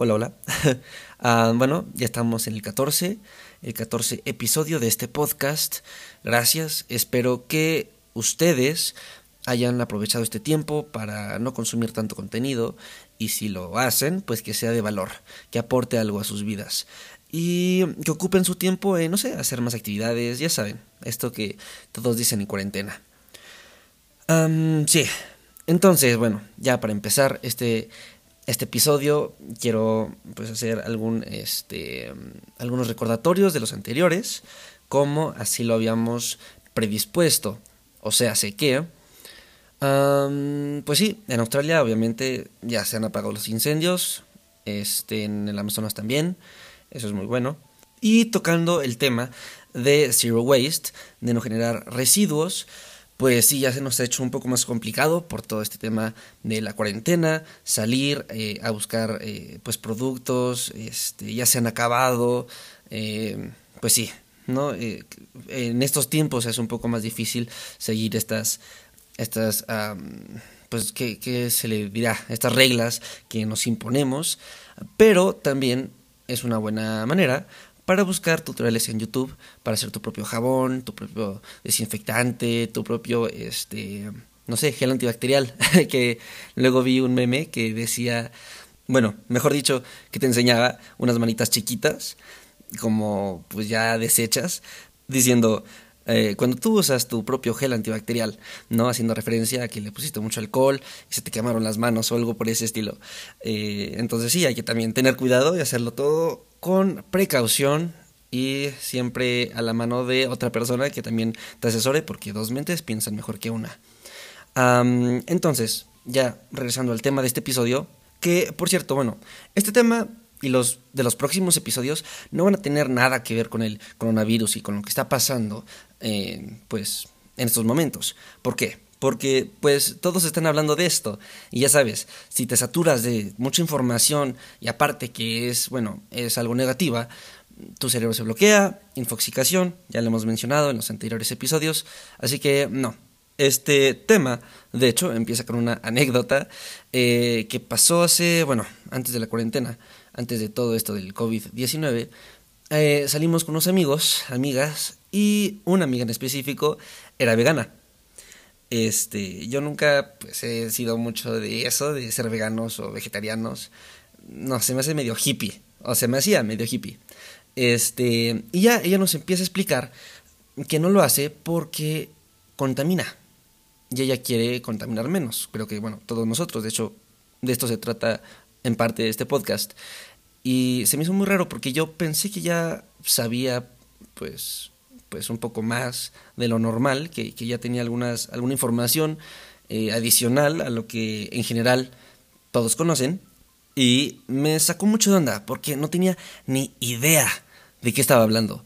Hola, hola. Ah, bueno, ya estamos en el 14, el 14 episodio de este podcast. Gracias. Espero que ustedes hayan aprovechado este tiempo para no consumir tanto contenido y si lo hacen, pues que sea de valor, que aporte algo a sus vidas y que ocupen su tiempo en, no sé, hacer más actividades, ya saben, esto que todos dicen en cuarentena. sí, entonces, bueno, ya para empezar este este episodio quiero pues hacer algún este algunos recordatorios de los anteriores como así lo habíamos predispuesto o sea sé que pues sí en Australia obviamente ya se han apagado los incendios este en el Amazonas también eso es muy bueno. Y tocando el tema de zero waste de no generar residuos pues sí, ya se nos ha hecho un poco más complicado por todo este tema de la cuarentena, salir eh, a buscar eh, pues productos, este, ya se han acabado, eh, pues sí, ¿no? en estos tiempos es un poco más difícil seguir estas, estas pues, ¿qué, se le dirá? Estas reglas que nos imponemos, pero también es una buena manera para buscar tutoriales en YouTube para hacer tu propio jabón, tu propio desinfectante, tu propio, este, no sé, gel antibacterial, que luego vi un meme que decía, bueno, mejor dicho, que te enseñaba unas manitas chiquitas, como pues ya deshechas, diciendo, eh, cuando tú usas tu propio gel antibacterial, ¿no? Haciendo referencia a que le pusiste mucho alcohol y se te quemaron las manos o algo por ese estilo. Eh, entonces sí, hay que también tener cuidado y hacerlo todo con precaución y siempre a la mano de otra persona que también te asesore porque dos mentes piensan mejor que una. entonces, ya regresando al tema de este episodio, que por cierto, bueno, este tema y los de los próximos episodios no van a tener nada que ver con el coronavirus y con lo que está pasando, eh, pues, en estos momentos. ¿Por qué? Porque pues todos están hablando de esto y ya sabes, si te saturas de mucha información y aparte que es, bueno, es algo negativa, tu cerebro se bloquea, infoxicación, ya lo hemos mencionado en los anteriores episodios, así que no. Este tema, de hecho, empieza con una anécdota eh, que pasó hace, bueno, antes de la cuarentena, antes de todo esto del COVID-19. Eh, salimos con unos amigos, amigas, y una amiga en específico era vegana. Este, yo nunca pues, he sido mucho de eso, de ser veganos o vegetarianos. No, se me hace medio hippie. O se me hacía medio hippie. Este, y ya ella nos empieza a explicar que no lo hace porque contamina. Y ella quiere contaminar menos. Creo que, bueno, todos nosotros, de hecho, de esto se trata en parte de este podcast. Y se me hizo muy raro porque yo pensé que ya sabía, pues, pues un poco más de lo normal, que, ya tenía algunas, alguna información eh, adicional a lo que en general todos conocen. Y me sacó mucho de onda porque no tenía ni idea de qué estaba hablando.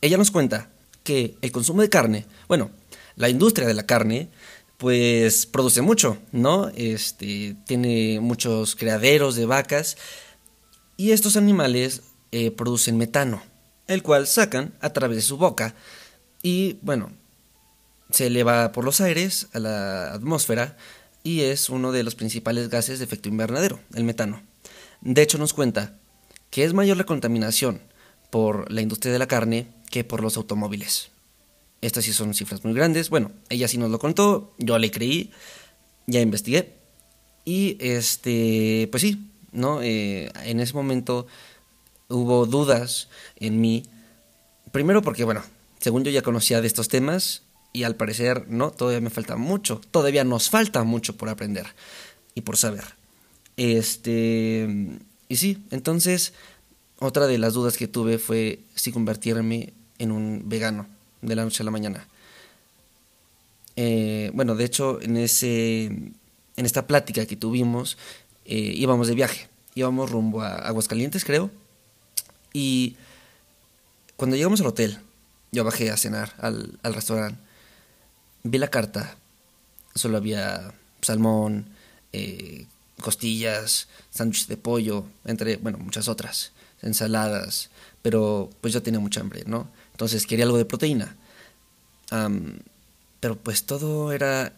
Ella nos cuenta que el consumo de carne, bueno, la industria de la carne, pues produce mucho, ¿no? Este, tiene muchos criaderos de vacas y estos animales eh, producen metano el cual sacan a través de su boca y bueno, se eleva por los aires a la atmósfera y es uno de los principales gases de efecto invernadero, el metano. De hecho nos cuenta que es mayor la contaminación por la industria de la carne que por los automóviles. Estas sí son cifras muy grandes. Bueno, ella sí nos lo contó, yo le creí, ya investigué. Y este, pues sí, ¿no? Eh, en ese momento hubo dudas en mí. Primero porque, bueno, según yo ya conocía de estos temas y al parecer no, todavía me falta mucho, todavía nos falta mucho por aprender y por saber. Este, y sí, entonces otra de las dudas que tuve fue si convertirme en un vegano de la noche a la mañana. Eh, bueno, de hecho, en ese, en esta plática que tuvimos, eh, íbamos de viaje, íbamos rumbo a Aguascalientes, creo, y cuando llegamos al hotel, yo bajé a cenar al, al restaurante, vi la carta, solo había salmón, eh, costillas, sándwiches de pollo, entre, bueno, muchas otras, ensaladas, pero pues yo tenía mucha hambre, ¿no? Entonces quería algo de proteína. pero pues todo era,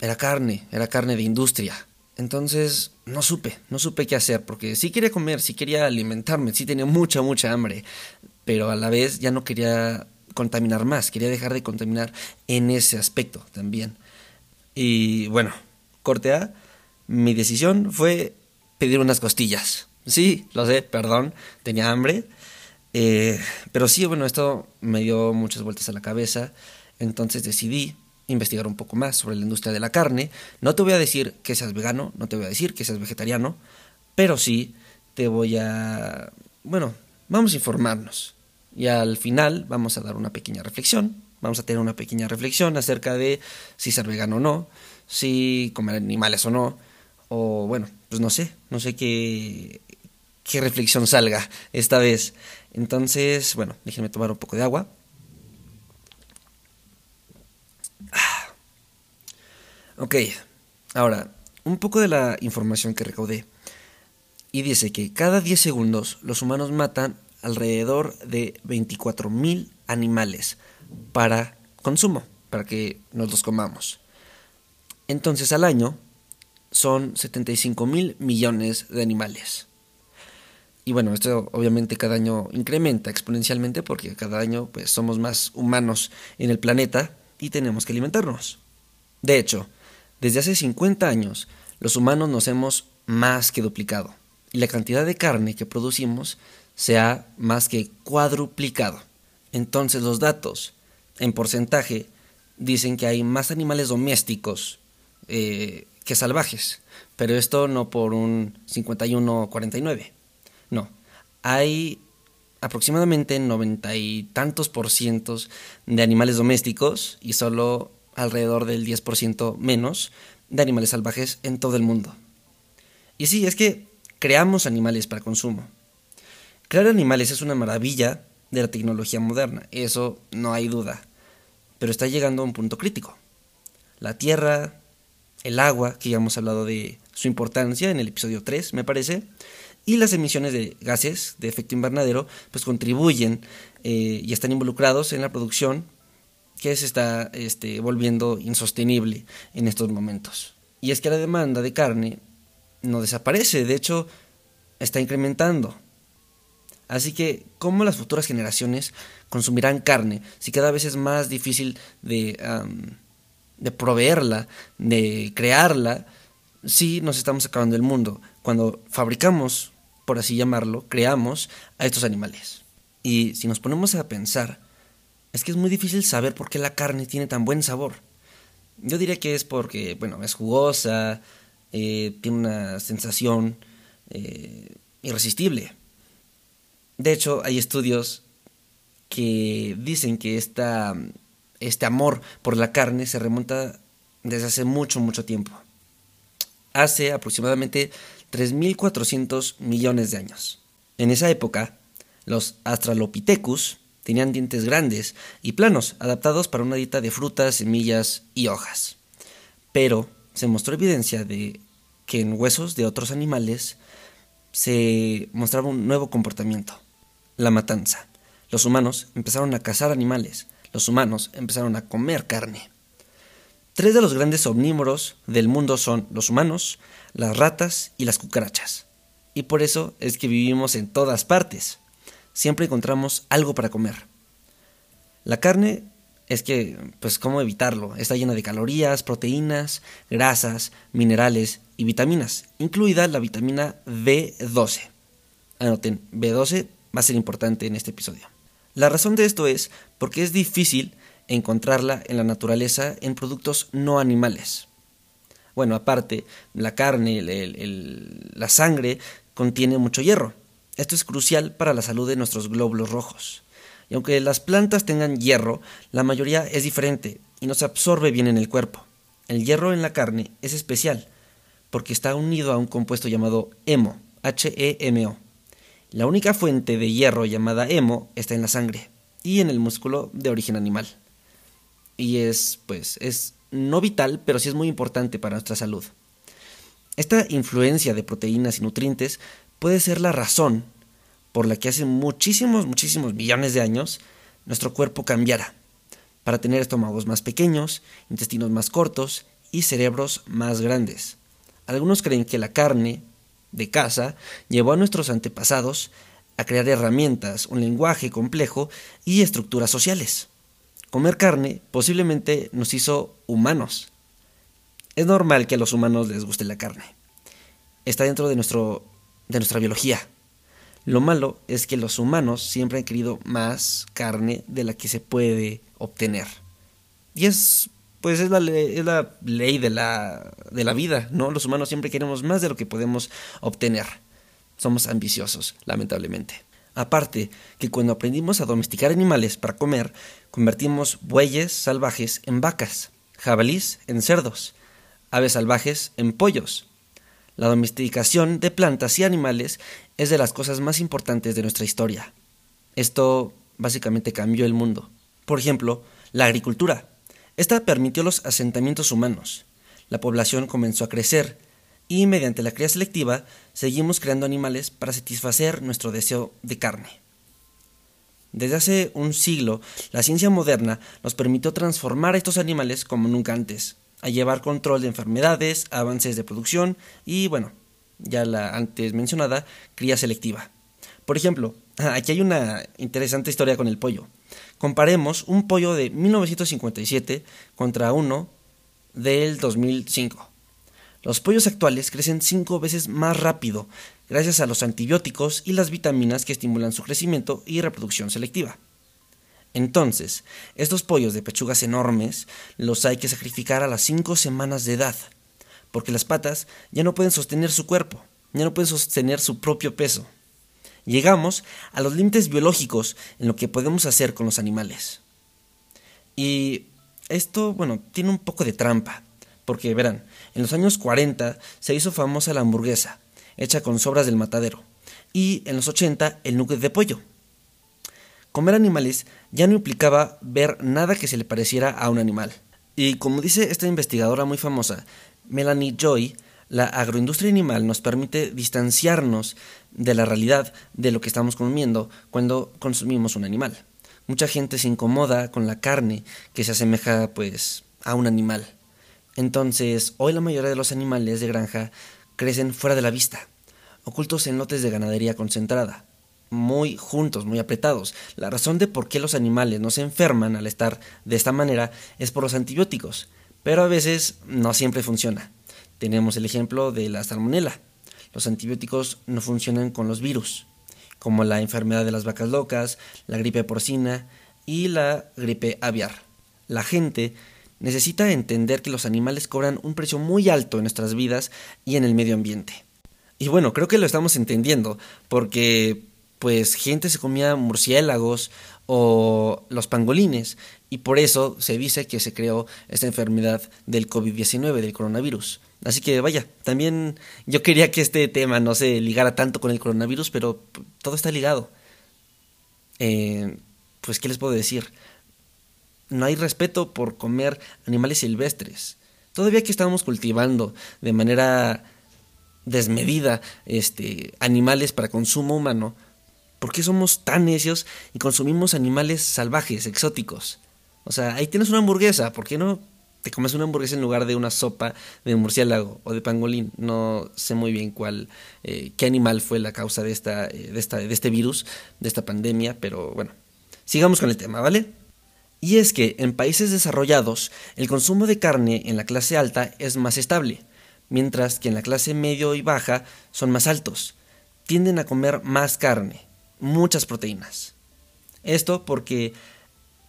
era carne, era carne de industria. Entonces no supe, no supe qué hacer, porque sí quería comer, sí quería alimentarme, sí tenía mucha, mucha hambre, pero a la vez ya no quería contaminar más, quería dejar de contaminar en ese aspecto también. Y bueno, corte A, mi decisión fue pedir unas costillas. Sí, lo sé, perdón, tenía hambre. Eh, pero sí, bueno, esto me dio muchas vueltas a la cabeza. Entonces decidí investigar un poco más sobre la industria de la carne. No te voy a decir que seas vegano, no te voy a decir que seas vegetariano, pero sí te voy a... Bueno, vamos a informarnos. Y al final vamos a dar una pequeña reflexión. Vamos a tener una pequeña reflexión acerca de si ser vegano o no, si comer animales o no, o bueno, pues no sé, no sé qué, qué reflexión salga esta vez. Entonces, bueno, déjenme tomar un poco de agua. Ok, ahora, un poco de la información que recaudé. Y dice que cada 10 segundos los humanos matan alrededor de 24.000 animales para consumo, para que nos los comamos. Entonces al año son 75 mil millones de animales. Y bueno, esto obviamente cada año incrementa exponencialmente porque cada año pues somos más humanos en el planeta y tenemos que alimentarnos. De hecho, desde hace 50 años los humanos nos hemos más que duplicado y la cantidad de carne que producimos se ha más que cuadruplicado. Entonces los datos en porcentaje dicen que hay más animales domésticos eh, que salvajes, pero esto no por un 51-49, no, hay aproximadamente noventa y tantos por cientos de animales domésticos y solo alrededor del 10% menos de animales salvajes en todo el mundo. Y sí, es que creamos animales para consumo. Crear animales es una maravilla de la tecnología moderna, eso no hay duda, pero está llegando a un punto crítico. La Tierra, el agua, que ya hemos hablado de su importancia en el episodio 3, me parece, y las emisiones de gases de efecto invernadero, pues contribuyen eh, y están involucrados en la producción que se está este, volviendo insostenible en estos momentos. Y es que la demanda de carne no desaparece, de hecho está incrementando. Así que, ¿cómo las futuras generaciones consumirán carne si cada vez es más difícil de de proveerla, de crearla, sí nos estamos acabando el mundo. Cuando fabricamos, por así llamarlo, creamos a estos animales. Y si nos ponemos a pensar, es que es muy difícil saber por qué la carne tiene tan buen sabor. Yo diría que es porque, bueno, es jugosa, eh, tiene una sensación eh, irresistible. De hecho, hay estudios que dicen que esta este amor por la carne se remonta desde hace mucho, mucho tiempo. Hace aproximadamente 3.400 millones de años. En esa época, los Australopithecus tenían dientes grandes y planos, adaptados para una dieta de frutas, semillas y hojas. Pero se mostró evidencia de que en huesos de otros animales se mostraba un nuevo comportamiento, la matanza. Los humanos empezaron a cazar animales, los humanos empezaron a comer carne. Tres de los grandes omnívoros del mundo son los humanos, las ratas y las cucarachas. Y por eso es que vivimos en todas partes. Siempre encontramos algo para comer. La carne es que, pues, ¿cómo evitarlo? Está llena de calorías, proteínas, grasas, minerales y vitaminas, incluida la vitamina B12. Anoten, B12 va a ser importante en este episodio. La razón de esto es porque es difícil encontrarla en la naturaleza en productos no animales. Bueno, aparte, la carne, la sangre contiene mucho hierro. Esto es crucial para la salud de nuestros glóbulos rojos. Y aunque las plantas tengan hierro, la mayoría es diferente y no se absorbe bien en el cuerpo. El hierro en la carne es especial porque está unido a un compuesto llamado hemo, H-E-M-O. La única fuente de hierro llamada hemo está en la sangre y en el músculo de origen animal. Y es, pues, es no vital, pero sí es muy importante para nuestra salud. Esta influencia de proteínas y nutrientes puede ser la razón por la que hace muchísimos, muchísimos millones de años nuestro cuerpo cambiara, para tener estómagos más pequeños, intestinos más cortos y cerebros más grandes. Algunos creen que la carne de caza llevó a nuestros antepasados a crear herramientas, un lenguaje complejo y estructuras sociales. Comer carne posiblemente nos hizo humanos. Es normal que a los humanos les guste la carne. Está dentro de, nuestro, de nuestra biología. Lo malo es que los humanos siempre han querido más carne de la que se puede obtener. Y es, pues es la, es la ley de la, de la vida, ¿no? Los humanos siempre queremos más de lo que podemos obtener. Somos ambiciosos, lamentablemente. Aparte, que cuando aprendimos a domesticar animales para comer, convertimos bueyes salvajes en vacas, jabalís en cerdos, aves salvajes en pollos, la domesticación de plantas y animales es de las cosas más importantes de nuestra historia. Esto básicamente cambió el mundo. Por ejemplo, la agricultura. Esta permitió los asentamientos humanos. La población comenzó a crecer y mediante la cría selectiva seguimos creando animales para satisfacer nuestro deseo de carne. Desde hace un siglo, la ciencia moderna nos permitió transformar a estos animales como nunca antes a llevar control de enfermedades, avances de producción y, bueno, ya la antes mencionada, cría selectiva. Por ejemplo, aquí hay una interesante historia con el pollo. Comparemos un pollo de 1957 contra uno del 2005. Los pollos actuales crecen cinco veces más rápido gracias a los antibióticos y las vitaminas que estimulan su crecimiento y reproducción selectiva. Entonces, estos pollos de pechugas enormes los hay que sacrificar a las cinco semanas de edad, porque las patas ya no pueden sostener su cuerpo, ya no pueden sostener su propio peso. Llegamos a los límites biológicos en lo que podemos hacer con los animales. Y esto, bueno, tiene un poco de trampa, porque verán, en los años 40 se hizo famosa la hamburguesa, hecha con sobras del matadero, y en los 80 el nugget de pollo. Comer animales ya no implicaba ver nada que se le pareciera a un animal. Y como dice esta investigadora muy famosa, Melanie Joy, la agroindustria animal nos permite distanciarnos de la realidad de lo que estamos comiendo cuando consumimos un animal. Mucha gente se incomoda con la carne que se asemeja pues a un animal. Entonces, hoy la mayoría de los animales de granja crecen fuera de la vista, ocultos en lotes de ganadería concentrada muy juntos, muy apretados. La razón de por qué los animales no se enferman al estar de esta manera es por los antibióticos, pero a veces no siempre funciona. Tenemos el ejemplo de la salmonela. Los antibióticos no funcionan con los virus, como la enfermedad de las vacas locas, la gripe porcina y la gripe aviar. La gente necesita entender que los animales cobran un precio muy alto en nuestras vidas y en el medio ambiente. Y bueno, creo que lo estamos entendiendo, porque pues gente se comía murciélagos o los pangolines y por eso se dice que se creó esta enfermedad del COVID-19, del coronavirus. Así que vaya, también yo quería que este tema no se ligara tanto con el coronavirus, pero todo está ligado. Eh, pues, ¿qué les puedo decir? No hay respeto por comer animales silvestres. Todavía que estamos cultivando de manera desmedida este, animales para consumo humano, ¿Por qué somos tan necios y consumimos animales salvajes, exóticos? O sea, ahí tienes una hamburguesa, ¿por qué no te comes una hamburguesa en lugar de una sopa de murciélago o de pangolín? No sé muy bien cuál, eh, qué animal fue la causa de, esta, eh, de, esta, de este virus, de esta pandemia, pero bueno, sigamos con el tema, ¿vale? Y es que en países desarrollados el consumo de carne en la clase alta es más estable, mientras que en la clase medio y baja son más altos. Tienden a comer más carne, muchas proteínas. Esto porque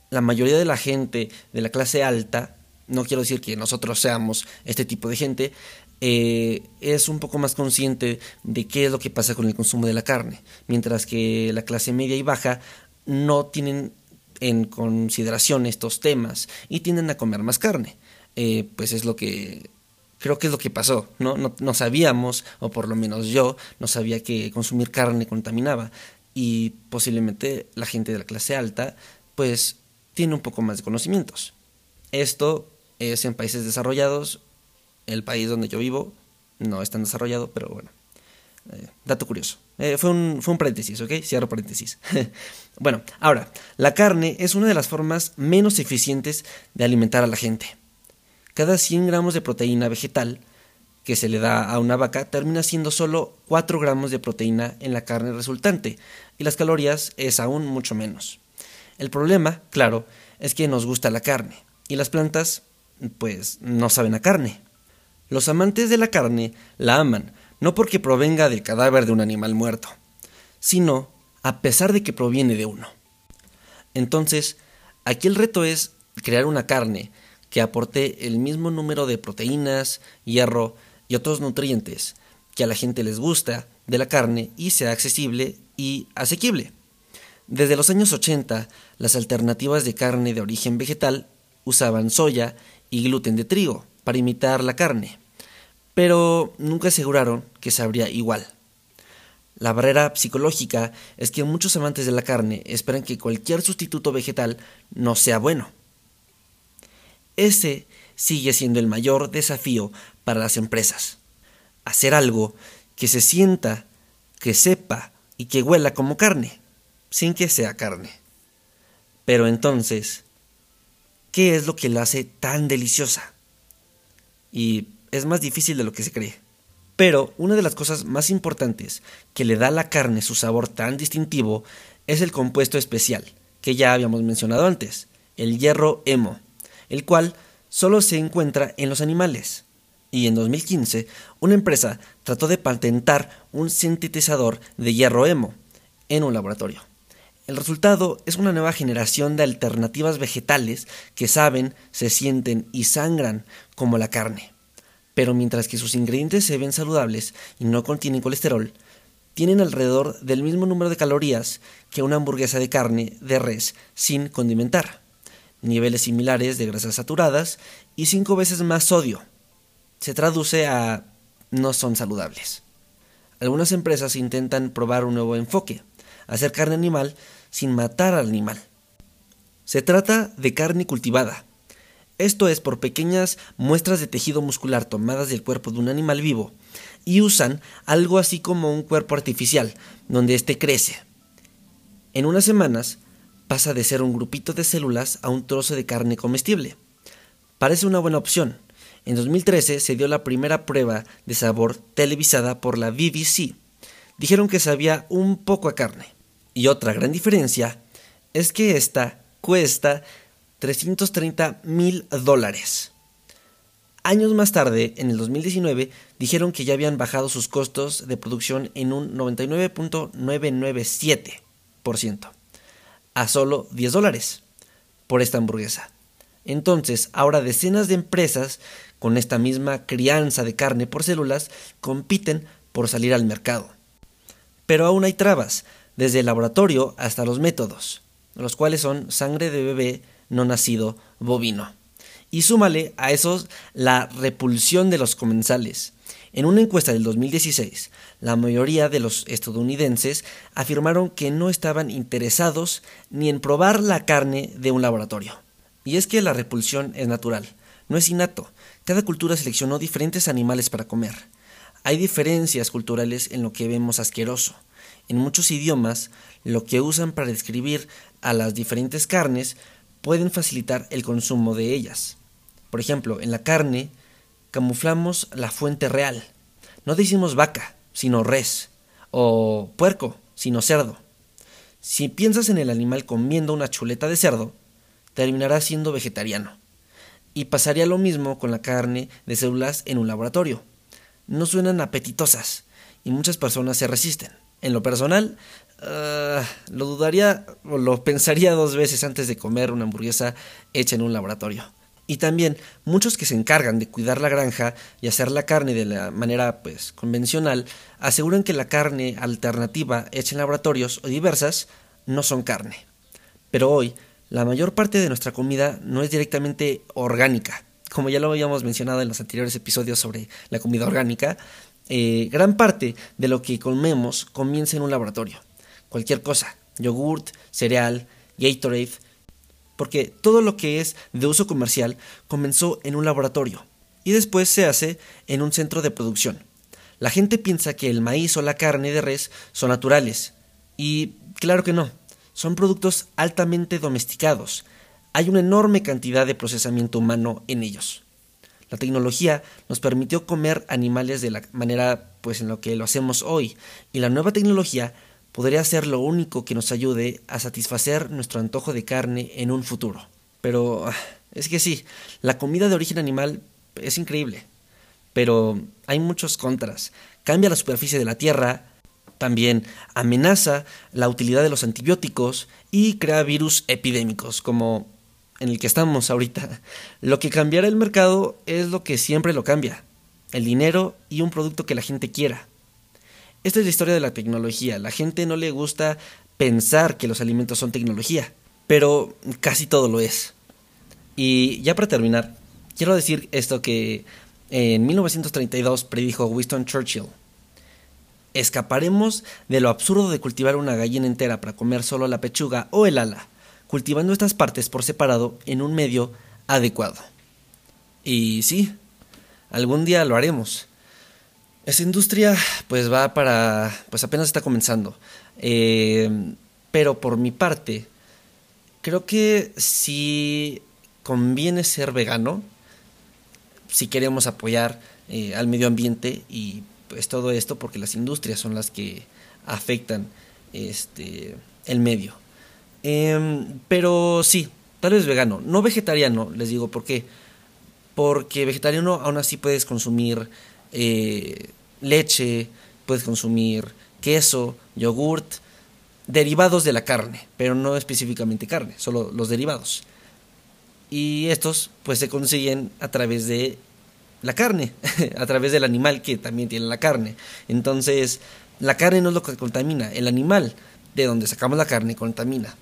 la mayoría de la gente de la clase alta, no quiero decir que nosotros seamos este tipo de gente, eh, es un poco más consciente de qué es lo que pasa con el consumo de la carne, mientras que la clase media y baja no tienen en consideración estos temas y tienden a comer más carne. eh, pues es lo que creo que es lo que pasó, ¿no? ¿no? No sabíamos, o por lo menos yo, no sabía que consumir carne contaminaba. Y posiblemente la gente de la clase alta, pues, tiene un poco más de conocimientos. Esto es en países desarrollados, el país donde yo vivo no es tan desarrollado, pero bueno, eh, dato curioso. Eh, fue, un, fue un paréntesis, ¿ok? Cierro paréntesis. bueno, ahora, la carne es una de las formas menos eficientes de alimentar a la gente. Cada 100 gramos de proteína vegetal que se le da a una vaca termina siendo solo 4 gramos de proteína en la carne resultante, y las calorías es aún mucho menos. El problema, claro, es que nos gusta la carne, y las plantas, pues, no saben a carne. Los amantes de la carne la aman, no porque provenga del cadáver de un animal muerto, sino a pesar de que proviene de uno. Entonces, aquí el reto es crear una carne que aporte el mismo número de proteínas, hierro y otros nutrientes que a la gente les gusta de la carne y sea accesible y asequible. Desde los años 80, las alternativas de carne de origen vegetal usaban soya y gluten de trigo para imitar la carne pero nunca aseguraron que sabría igual. La barrera psicológica es que muchos amantes de la carne esperan que cualquier sustituto vegetal no sea bueno. Ese sigue siendo el mayor desafío para las empresas. Hacer algo que se sienta, que sepa y que huela como carne, sin que sea carne. Pero entonces, ¿qué es lo que la hace tan deliciosa? Y es más difícil de lo que se cree. Pero una de las cosas más importantes que le da a la carne su sabor tan distintivo es el compuesto especial, que ya habíamos mencionado antes, el hierro hemo, el cual solo se encuentra en los animales. Y en 2015, una empresa trató de patentar un sintetizador de hierro hemo en un laboratorio. El resultado es una nueva generación de alternativas vegetales que saben, se sienten y sangran como la carne pero mientras que sus ingredientes se ven saludables y no contienen colesterol, tienen alrededor del mismo número de calorías que una hamburguesa de carne de res sin condimentar, niveles similares de grasas saturadas y cinco veces más sodio. Se traduce a no son saludables. Algunas empresas intentan probar un nuevo enfoque, hacer carne animal sin matar al animal. Se trata de carne cultivada, esto es por pequeñas muestras de tejido muscular tomadas del cuerpo de un animal vivo y usan algo así como un cuerpo artificial, donde éste crece. En unas semanas pasa de ser un grupito de células a un trozo de carne comestible. Parece una buena opción. En 2013 se dio la primera prueba de sabor televisada por la BBC. Dijeron que sabía un poco a carne. Y otra gran diferencia es que esta cuesta 330 mil dólares. Años más tarde, en el 2019, dijeron que ya habían bajado sus costos de producción en un 99.997% a solo 10 dólares por esta hamburguesa. Entonces, ahora decenas de empresas con esta misma crianza de carne por células compiten por salir al mercado. Pero aún hay trabas, desde el laboratorio hasta los métodos, los cuales son sangre de bebé no nacido bovino. Y súmale a esos la repulsión de los comensales. En una encuesta del 2016, la mayoría de los estadounidenses afirmaron que no estaban interesados ni en probar la carne de un laboratorio. Y es que la repulsión es natural, no es innato. Cada cultura seleccionó diferentes animales para comer. Hay diferencias culturales en lo que vemos asqueroso. En muchos idiomas, lo que usan para describir a las diferentes carnes pueden facilitar el consumo de ellas. Por ejemplo, en la carne camuflamos la fuente real. No decimos vaca, sino res, o puerco, sino cerdo. Si piensas en el animal comiendo una chuleta de cerdo, terminarás siendo vegetariano. Y pasaría lo mismo con la carne de células en un laboratorio. No suenan apetitosas y muchas personas se resisten. En lo personal, Ah, lo dudaría o lo pensaría dos veces antes de comer una hamburguesa hecha en un laboratorio. Y también muchos que se encargan de cuidar la granja y hacer la carne de la manera pues convencional aseguran que la carne alternativa hecha en laboratorios o diversas no son carne. Pero hoy la mayor parte de nuestra comida no es directamente orgánica, como ya lo habíamos mencionado en los anteriores episodios sobre la comida orgánica, eh, gran parte de lo que comemos comienza en un laboratorio. Cualquier cosa, yogurt, cereal, Gatorade, porque todo lo que es de uso comercial comenzó en un laboratorio y después se hace en un centro de producción. La gente piensa que el maíz o la carne de res son naturales y claro que no, son productos altamente domesticados. Hay una enorme cantidad de procesamiento humano en ellos. La tecnología nos permitió comer animales de la manera pues en lo que lo hacemos hoy y la nueva tecnología podría ser lo único que nos ayude a satisfacer nuestro antojo de carne en un futuro. Pero ah, es que sí, la comida de origen animal es increíble, pero hay muchos contras. Cambia la superficie de la tierra, también amenaza la utilidad de los antibióticos y crea virus epidémicos como en el que estamos ahorita. Lo que cambiará el mercado es lo que siempre lo cambia, el dinero y un producto que la gente quiera. Esta es la historia de la tecnología. La gente no le gusta pensar que los alimentos son tecnología, pero casi todo lo es. Y ya para terminar, quiero decir esto que en 1932 predijo Winston Churchill. Escaparemos de lo absurdo de cultivar una gallina entera para comer solo la pechuga o el ala cultivando estas partes por separado en un medio adecuado. Y sí, algún día lo haremos. Esa industria pues va para... pues apenas está comenzando. Eh, pero por mi parte, creo que si conviene ser vegano, si queremos apoyar eh, al medio ambiente y pues todo esto porque las industrias son las que afectan este el medio. Em, pero sí, tal vez vegano, no vegetariano, les digo por qué. Porque vegetariano aún así puedes consumir eh, leche, puedes consumir queso, yogurt, derivados de la carne, pero no específicamente carne, solo los derivados. Y estos pues se consiguen a través de la carne, a través del animal que también tiene la carne. Entonces, la carne no es lo que contamina, el animal de donde sacamos la carne contamina.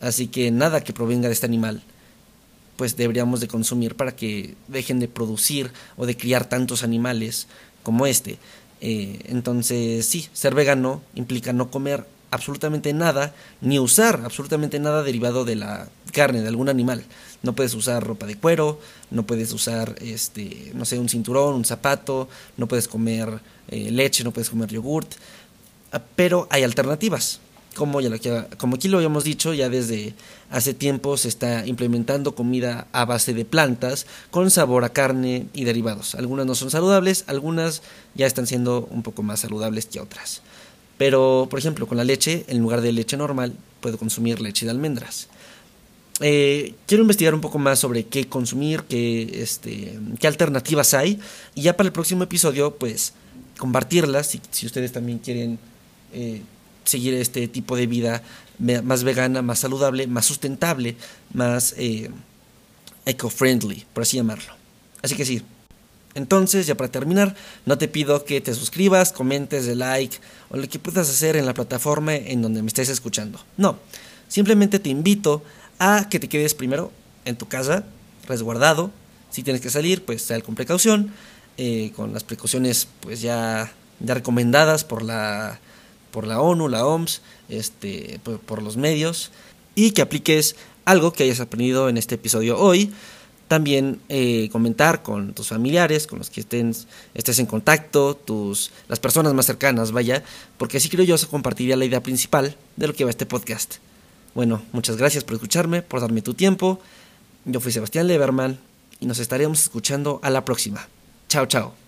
Así que nada que provenga de este animal pues deberíamos de consumir para que dejen de producir o de criar tantos animales como este. Eh, entonces sí, ser vegano implica no comer absolutamente nada, ni usar absolutamente nada derivado de la carne de algún animal. No puedes usar ropa de cuero, no puedes usar, este, no sé, un cinturón, un zapato, no puedes comer eh, leche, no puedes comer yogurt, ah, pero hay alternativas como, ya lo como aquí lo habíamos dicho, ya desde hace tiempo se está implementando comida a base de plantas con sabor a carne y derivados. Algunas no son saludables, algunas ya están siendo un poco más saludables que otras. Pero, por ejemplo, con la leche, en lugar de leche normal, puedo consumir leche de almendras. Eh, quiero investigar un poco más sobre qué consumir, qué, este, qué alternativas hay. Y ya para el próximo episodio, pues, compartirlas, si, ustedes también quieren eh, seguir este tipo de vida más vegana, más saludable, más sustentable, más eh, eco-friendly, por así llamarlo. Así que sí. Entonces, ya para terminar, no te pido que te suscribas, comentes, de like o lo que puedas hacer en la plataforma en donde me estés escuchando. No, simplemente te invito a que te quedes primero en tu casa, resguardado. Si tienes que salir, pues sal con precaución, eh, con las precauciones pues ya, ya recomendadas por la por la ONU, la OMS, este, por, los medios, y que apliques algo que hayas aprendido en este episodio hoy. También eh, comentar con tus familiares, con los que estén, estés en contacto, tus, las personas más cercanas, vaya, porque así creo yo se compartiría la idea principal de lo que va este podcast. Bueno, muchas gracias por escucharme, por darme tu tiempo. Yo fui Sebastián Leverman y nos estaremos escuchando a la próxima. Chao, chao.